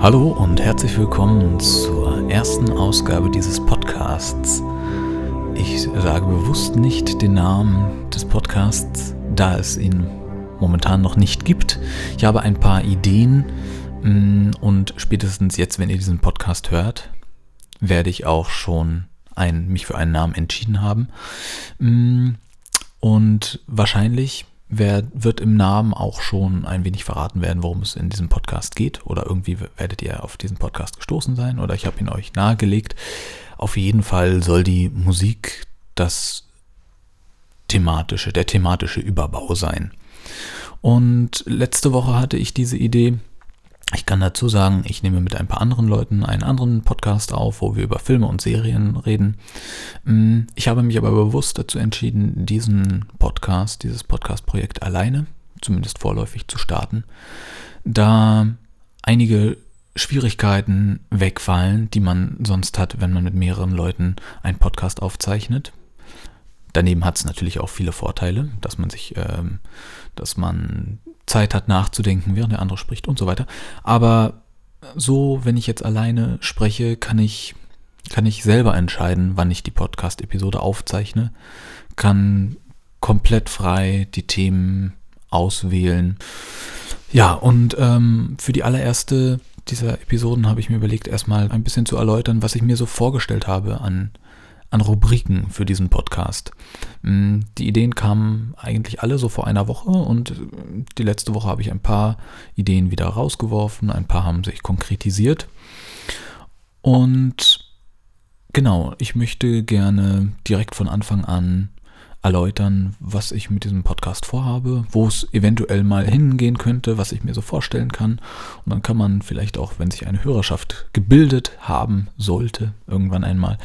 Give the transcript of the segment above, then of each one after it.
Hallo und herzlich willkommen zur ersten Ausgabe dieses Podcasts. Ich sage bewusst nicht den Namen des Podcasts, da es ihn momentan noch nicht gibt. Ich habe ein paar Ideen mm, und spätestens jetzt, wenn ihr diesen Podcast hört, werde ich auch schon ein, mich für einen Namen entschieden haben. Mm, und wahrscheinlich wird im Namen auch schon ein wenig verraten werden, worum es in diesem Podcast geht. Oder irgendwie werdet ihr auf diesen Podcast gestoßen sein oder ich habe ihn euch nahegelegt. Auf jeden Fall soll die Musik das thematische, der thematische Überbau sein. Und letzte Woche hatte ich diese Idee, ich kann dazu sagen, ich nehme mit ein paar anderen Leuten einen anderen Podcast auf, wo wir über Filme und Serien reden. Mm, ich habe mich aber bewusst dazu entschieden, diesen Podcast, dieses Podcast-Projekt alleine, zumindest vorläufig zu starten, da einige Schwierigkeiten wegfallen, die man sonst hat, wenn man mit mehreren Leuten einen Podcast aufzeichnet. Daneben hat es natürlich auch viele Vorteile, dass man sich, ähm, dass man Zeit hat nachzudenken, während der andere spricht und so weiter. Aber so, wenn ich jetzt alleine spreche, kann ich, kann ich selber entscheiden, wann ich die Podcast-Episode aufzeichne, kann komplett frei die Themen auswählen. Ja, und ähm, für die allererste dieser Episoden habe ich mir überlegt, erstmal ein bisschen zu erläutern, was ich mir so vorgestellt habe an an Rubriken für diesen Podcast. Mm, die Ideen kamen eigentlich alle so vor einer Woche und äh, die letzte Woche habe ich ein paar Ideen wieder rausgeworfen, ein paar haben sich konkretisiert. Und genau, ich möchte gerne direkt von Anfang an erläutern, was ich mit diesem Podcast vorhabe, wo es eventuell mal hingehen könnte, was ich mir so vorstellen kann. Und dann kann man vielleicht auch, wenn sich eine Hörerschaft gebildet haben sollte, irgendwann einmal,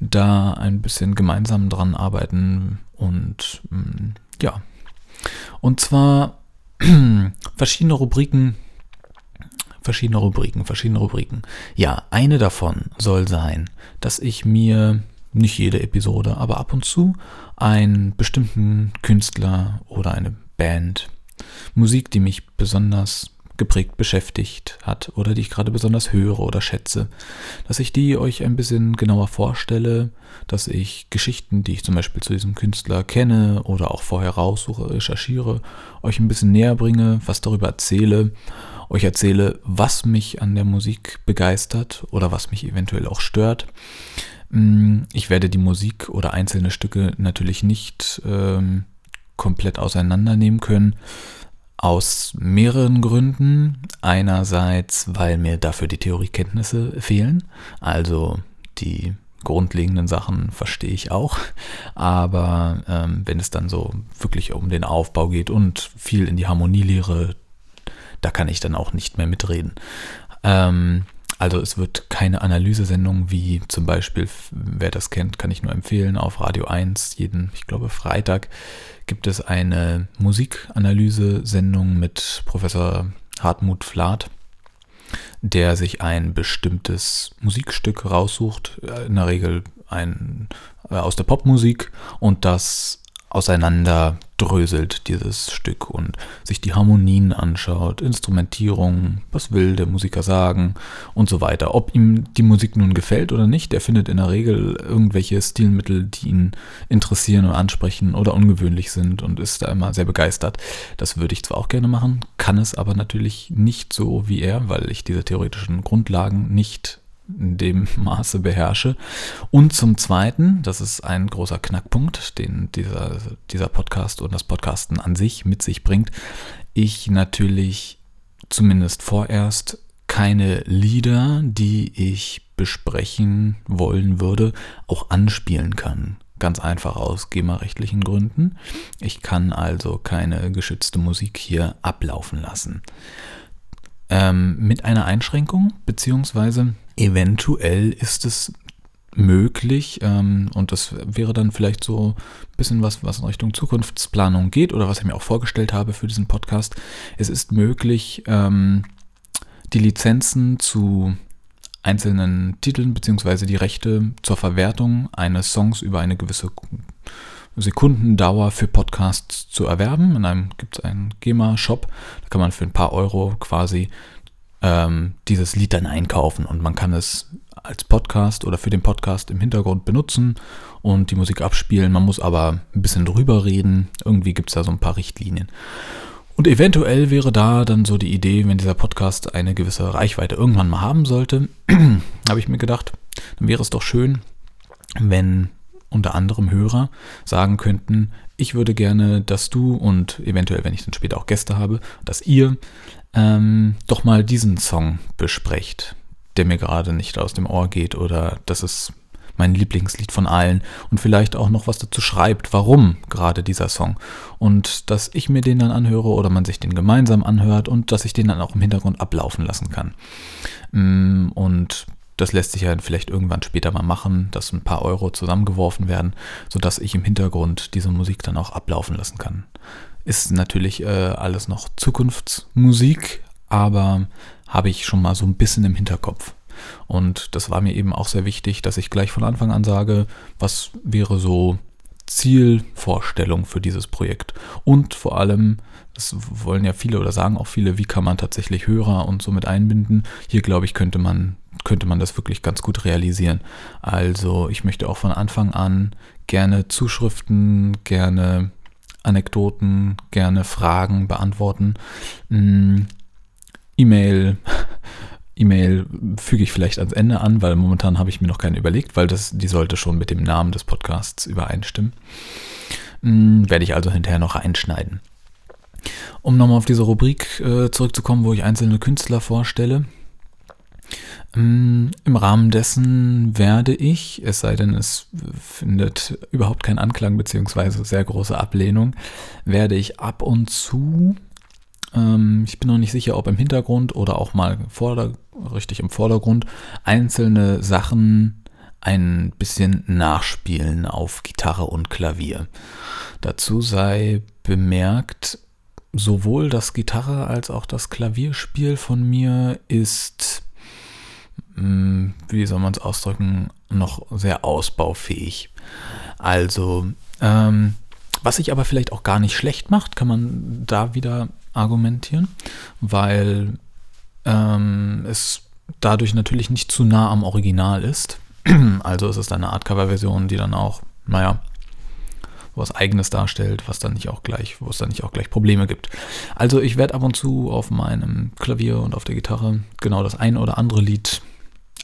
da ein bisschen gemeinsam dran arbeiten und mm, ja. Und zwar verschiedene Rubriken, verschiedene Rubriken, verschiedene Rubriken. Ja, eine davon soll sein, dass ich mir nicht jede Episode, aber ab und zu einen bestimmten Künstler oder eine Band, Musik, die mich besonders geprägt beschäftigt hat oder die ich gerade besonders höre oder schätze, dass ich die euch ein bisschen genauer vorstelle, dass ich Geschichten, die ich zum Beispiel zu diesem Künstler kenne oder auch vorher raussuche, recherchiere, euch ein bisschen näher bringe, was darüber erzähle, euch erzähle, was mich an der Musik begeistert oder was mich eventuell auch stört. Mm, ich werde die Musik oder einzelne Stücke natürlich nicht ähm, komplett auseinandernehmen können. Aus mehreren Gründen. Einerseits, weil mir dafür die Theoriekenntnisse fehlen. Also die grundlegenden Sachen verstehe ich auch. Aber ähm, wenn es dann so wirklich um den Aufbau geht und viel in die Harmonielehre, da kann ich dann auch nicht mehr mitreden. Ähm, also es wird keine Analysesendung wie zum Beispiel, wer das kennt, kann ich nur empfehlen, auf Radio 1 jeden, ich glaube, Freitag gibt es eine Musikanalyse-Sendung mit Professor Hartmut Flath, der sich ein bestimmtes Musikstück raussucht, äh, in der Regel ein, äh, aus der Popmusik und das auseinanderdröselt, dieses Stück, und sich die Harmonien anschaut, Instrumentierung, was will der Musiker sagen und so weiter. Ob ihm die Musik nun gefällt oder nicht, er findet in der Regel irgendwelche Stilmittel, die ihn interessieren und ansprechen oder ungewöhnlich sind und ist da immer sehr begeistert. Das würde ich zwar auch gerne machen, kann es aber natürlich nicht so wie er, weil ich diese theoretischen Grundlagen nicht in dem Maße beherrsche. Und zum Zweiten, das ist ein großer Knackpunkt, den dieser, dieser Podcast und das Podcasten an sich mit sich bringt, ich natürlich zumindest vorerst keine Lieder, die ich besprechen wollen würde, auch anspielen kann. Ganz einfach aus GEMA-rechtlichen Gründen. Ich kann also keine geschützte Musik hier ablaufen lassen. Ähm, mit einer Einschränkung, beziehungsweise eventuell ist es möglich, ähm, und das wäre dann vielleicht so ein bisschen was, was in Richtung Zukunftsplanung geht oder was ich mir auch vorgestellt habe für diesen Podcast. Es ist möglich, ähm, die Lizenzen zu einzelnen Titeln beziehungsweise die Rechte zur Verwertung eines Songs über eine gewisse Sekundendauer für Podcasts zu erwerben. In einem gibt es einen GEMA-Shop, da kann man für ein paar Euro quasi ähm, dieses Lied dann einkaufen und man kann es als Podcast oder für den Podcast im Hintergrund benutzen und die Musik abspielen. Man muss aber ein bisschen drüber reden. Irgendwie gibt es da so ein paar Richtlinien. Und eventuell wäre da dann so die Idee, wenn dieser Podcast eine gewisse Reichweite irgendwann mal haben sollte, habe ich mir gedacht, dann wäre es doch schön, wenn unter anderem Hörer sagen könnten, ich würde gerne, dass du und eventuell, wenn ich dann später auch Gäste habe, dass ihr ähm, doch mal diesen Song besprecht, der mir gerade nicht aus dem Ohr geht oder das ist mein Lieblingslied von allen und vielleicht auch noch was dazu schreibt, warum gerade dieser Song. Und dass ich mir den dann anhöre oder man sich den gemeinsam anhört und dass ich den dann auch im Hintergrund ablaufen lassen kann. Mm, und das lässt sich ja vielleicht irgendwann später mal machen, dass ein paar Euro zusammengeworfen werden, sodass ich im Hintergrund diese Musik dann auch ablaufen lassen kann. Ist natürlich äh, alles noch Zukunftsmusik, aber habe ich schon mal so ein bisschen im Hinterkopf. Und das war mir eben auch sehr wichtig, dass ich gleich von Anfang an sage, was wäre so Zielvorstellung für dieses Projekt. Und vor allem, das wollen ja viele oder sagen auch viele, wie kann man tatsächlich Hörer und so mit einbinden. Hier glaube ich, könnte man, könnte man das wirklich ganz gut realisieren. Also ich möchte auch von Anfang an gerne Zuschriften, gerne Anekdoten, gerne Fragen beantworten. Hm, E-Mail, E-Mail füge ich vielleicht ans Ende an, weil momentan habe ich mir noch keine überlegt, weil das, die sollte schon mit dem Namen des Podcasts übereinstimmen. Hm, werde ich also hinterher noch einschneiden. Um nochmal auf diese Rubrik äh, zurückzukommen, wo ich einzelne Künstler vorstelle. Ähm, Im Rahmen dessen werde ich, es sei denn, es findet überhaupt keinen Anklang bzw. sehr große Ablehnung, werde ich ab und zu ähm, ich bin noch nicht sicher, ob im Hintergrund oder auch mal vorder richtig im Vordergrund einzelne Sachen ein bisschen nachspielen auf Gitarre und Klavier. Dazu sei bemerkt, sowohl das Gitarre als auch das Klavierspiel von mir ist, hm, wie soll man es ausdrücken, noch sehr ausbaufähig. Also, ähm, was sich aber vielleicht auch gar nicht schlecht macht, kann man da wieder argumentieren, weil ähm, es dadurch natürlich nicht zu nah am Original ist. Also es ist eine Art Coverversion, die dann auch, naja, was eigenes darstellt, was dann nicht auch gleich, wo es dann nicht auch gleich Probleme gibt. Also ich werde ab und zu auf meinem Klavier und auf der Gitarre genau das ein oder andere Lied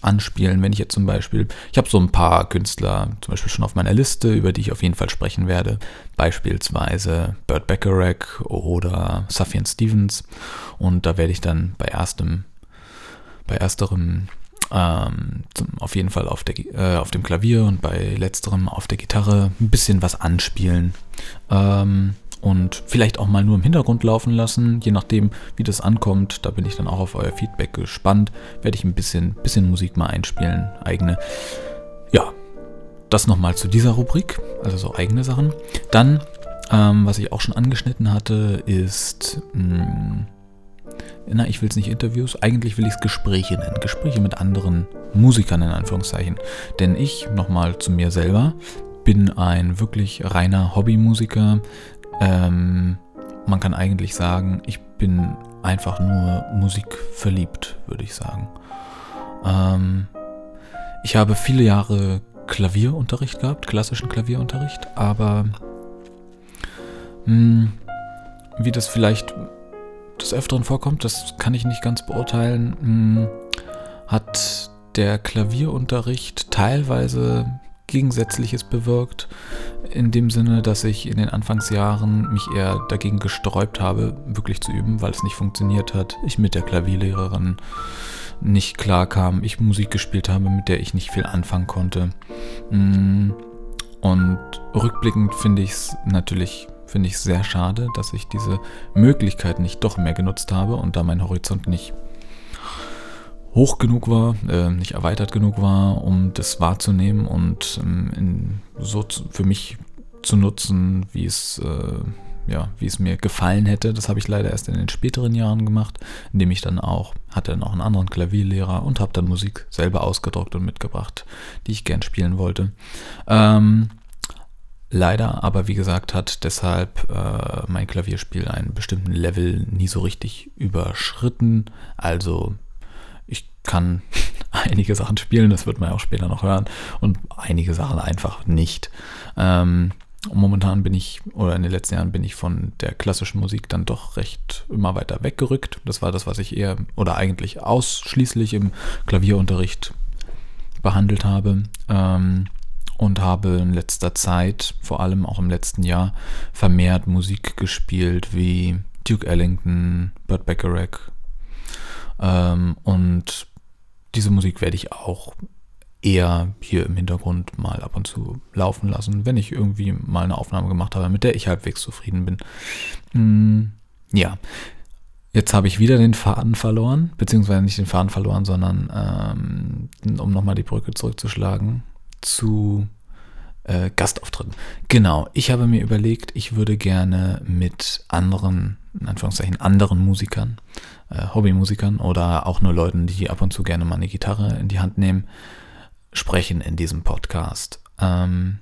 anspielen. Wenn ich jetzt zum Beispiel, ich habe so ein paar Künstler zum Beispiel schon auf meiner Liste, über die ich auf jeden Fall sprechen werde. Beispielsweise Burt Bacharach oder Safian Stevens. Und da werde ich dann bei erstem, bei ersterem ähm, zum, auf jeden Fall auf, der, äh, auf dem Klavier und bei letzterem auf der Gitarre ein bisschen was anspielen. Ähm, und vielleicht auch mal nur im Hintergrund laufen lassen, je nachdem, wie das ankommt. Da bin ich dann auch auf euer Feedback gespannt. Werde ich ein bisschen, bisschen Musik mal einspielen, eigene. Ja, das nochmal zu dieser Rubrik, also so eigene Sachen. Dann, ähm, was ich auch schon angeschnitten hatte, ist, mh, hm, na, ich will es nicht Interviews, eigentlich will ich es Gespräche nennen. Gespräche mit anderen Musikern in Anführungszeichen. Denn ich, nochmal zu mir selber, bin ein wirklich reiner Hobbymusiker, ähm, man kann eigentlich sagen, ich bin einfach nur Musik verliebt, würde ich sagen. Ähm, ich habe viele Jahre Klavierunterricht gehabt, klassischen Klavierunterricht, aber mh, hm, wie das vielleicht des Öfteren vorkommt, das kann ich nicht ganz beurteilen, mh, hm, hat der Klavierunterricht teilweise Gegensätzliches bewirkt, in dem Sinne, dass ich in den Anfangsjahren mich eher dagegen gesträubt habe, wirklich zu üben, weil es nicht funktioniert hat. Ich mit der Klavierlehrerin nicht klar kam, ich Musik gespielt habe, mit der ich nicht viel anfangen konnte. Mm, und rückblickend finde ich es natürlich finde ich sehr schade, dass ich diese Möglichkeit nicht doch mehr genutzt habe und da mein Horizont nicht hoch genug war, äh, nicht erweitert genug war, um das wahrzunehmen und ähm, in, so zu, für mich zu nutzen, wie es, äh, ja, wie es mir gefallen hätte. Das habe ich leider erst in den späteren Jahren gemacht, indem ich dann auch, hatte noch einen anderen Klavierlehrer und habe dann Musik selber ausgedruckt und mitgebracht, die ich gern spielen wollte. Ähm, Leider, aber wie gesagt, hat deshalb äh, mein Klavierspiel einen bestimmten Level nie so richtig überschritten. Also kann einige Sachen spielen, das wird man ja auch später noch hören, und einige Sachen einfach nicht. Ähm, momentan bin ich, oder in den letzten Jahren bin ich von der klassischen Musik dann doch recht immer weiter weggerückt. Das war das, was ich eher oder eigentlich ausschließlich im Klavierunterricht behandelt habe. Ähm, und habe in letzter Zeit, vor allem auch im letzten Jahr, vermehrt Musik gespielt wie Duke Ellington, Burt Bacharach. Ähm, und diese Musik werde ich auch eher hier im Hintergrund mal ab und zu laufen lassen, wenn ich irgendwie mal eine Aufnahme gemacht habe, mit der ich halbwegs zufrieden bin. Hm, ja, jetzt habe ich wieder den Faden verloren, beziehungsweise nicht den Faden verloren, sondern ähm, um nochmal die Brücke zurückzuschlagen zu äh, Gastauftritten. Genau, ich habe mir überlegt, ich würde gerne mit anderen, in Anführungszeichen anderen Musikern, äh, Hobbymusikern oder auch nur Leuten, die ab und zu gerne mal eine Gitarre in die Hand nehmen, sprechen in diesem Podcast. Ähm,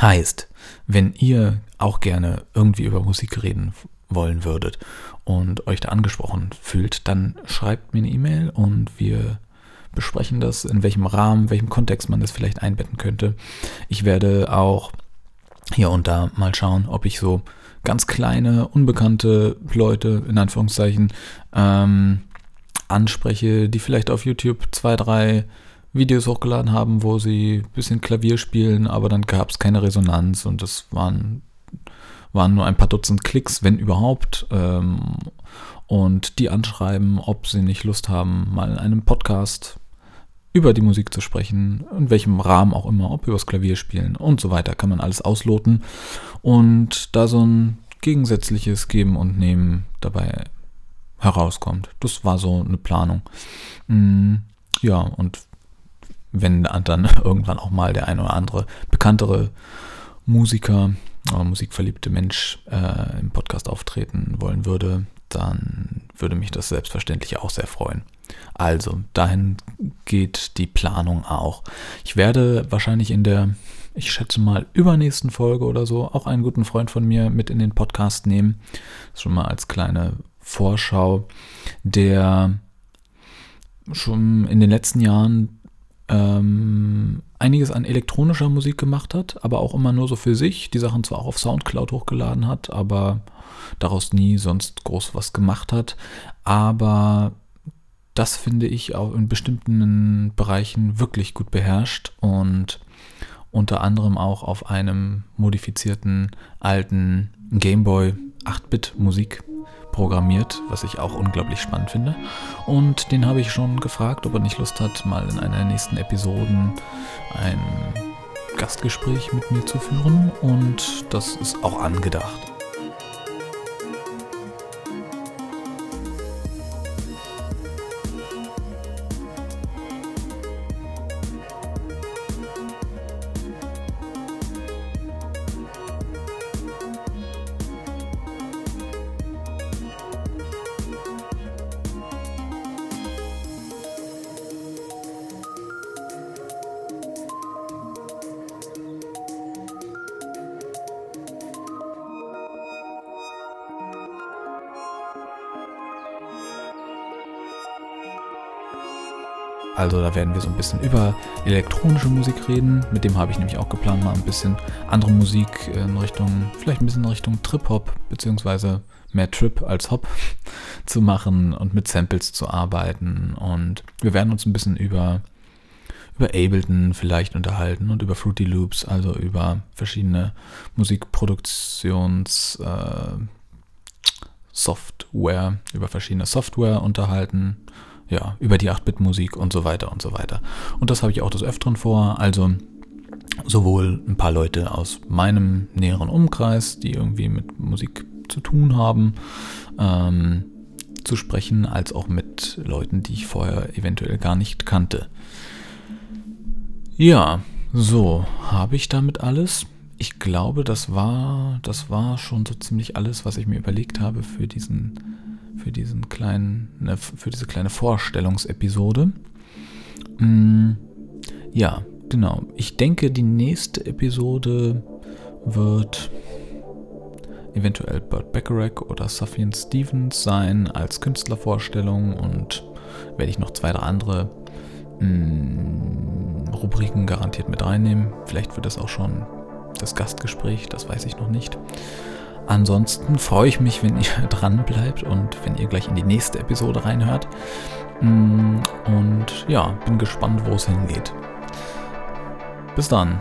heißt, wenn ihr auch gerne irgendwie über Musik reden wollen würdet und euch da angesprochen fühlt, dann schreibt mir eine E-Mail und wir besprechen das, in welchem Rahmen, welchem Kontext man das vielleicht einbetten könnte. Ich werde auch hier und da mal schauen, ob ich so ganz kleine, unbekannte Leute, in Anführungszeichen, ähm, anspreche, die vielleicht auf YouTube zwei, drei Videos hochgeladen haben, wo sie ein bisschen Klavier spielen, aber dann gab es keine Resonanz und das waren, waren nur ein paar Dutzend Klicks, wenn überhaupt. Ähm, und die anschreiben, ob sie nicht Lust haben, mal in einem Podcast über die Musik zu sprechen, in welchem Rahmen auch immer, ob übers Klavier spielen und so weiter, kann man alles ausloten und da so ein gegensätzliches Geben und Nehmen dabei herauskommt. Das war so eine Planung. Mm, ja, und wenn dann irgendwann auch mal der ein oder andere bekanntere Musiker oder musikverliebte Mensch äh, im Podcast auftreten wollen würde, dann würde mich das selbstverständlich auch sehr freuen. Also, dahin geht die Planung auch. Ich werde wahrscheinlich in der, ich schätze mal, übernächsten Folge oder so auch einen guten Freund von mir mit in den Podcast nehmen. Schon mal als kleine Vorschau, der schon in den letzten Jahren ähm, einiges an elektronischer Musik gemacht hat, aber auch immer nur so für sich. Die Sachen zwar auch auf Soundcloud hochgeladen hat, aber daraus nie sonst groß was gemacht hat. Aber das finde ich auch in bestimmten Bereichen wirklich gut beherrscht und unter anderem auch auf einem modifizierten alten Gameboy 8-Bit Musik programmiert, was ich auch unglaublich spannend finde. Und den habe ich schon gefragt, ob er nicht Lust hat, mal in einer der nächsten Episoden ein Gastgespräch mit mir zu führen. Und das ist auch angedacht. Also da werden wir so ein bisschen über elektronische Musik reden. Mit dem habe ich nämlich auch geplant, mal ein bisschen andere Musik in Richtung, vielleicht ein bisschen in Richtung Trip-Hop, beziehungsweise mehr Trip als Hop zu machen und mit Samples zu arbeiten. Und wir werden uns ein bisschen über, über Ableton vielleicht unterhalten und über Fruity Loops, also über verschiedene Musikproduktions- äh, Software, über verschiedene Software unterhalten ja, über die 8-Bit-Musik und so weiter und so weiter. Und das habe ich auch des Öfteren vor. Also sowohl ein paar Leute aus meinem näheren Umkreis, die irgendwie mit Musik zu tun haben, ähm, zu sprechen, als auch mit Leuten, die ich vorher eventuell gar nicht kannte. Ja, so, habe ich damit alles? Ich glaube, das war, das war schon so ziemlich alles, was ich mir überlegt habe für diesen für diesen kleinen, ne, für diese kleine Vorstellungsepisode. Mm, ja, genau. Ich denke, die nächste Episode wird eventuell Burt Bacharach oder Safian Stevens sein als Künstlervorstellung und werde ich noch zwei, drei andere mm, Rubriken garantiert mit reinnehmen. Vielleicht wird das auch schon das Gastgespräch, das weiß ich noch nicht. Ansonsten freue ich mich, wenn ihr dran bleibt und wenn ihr gleich in die nächste Episode reinhört. Mm, und ja, bin gespannt, wo es hingeht. Bis dann.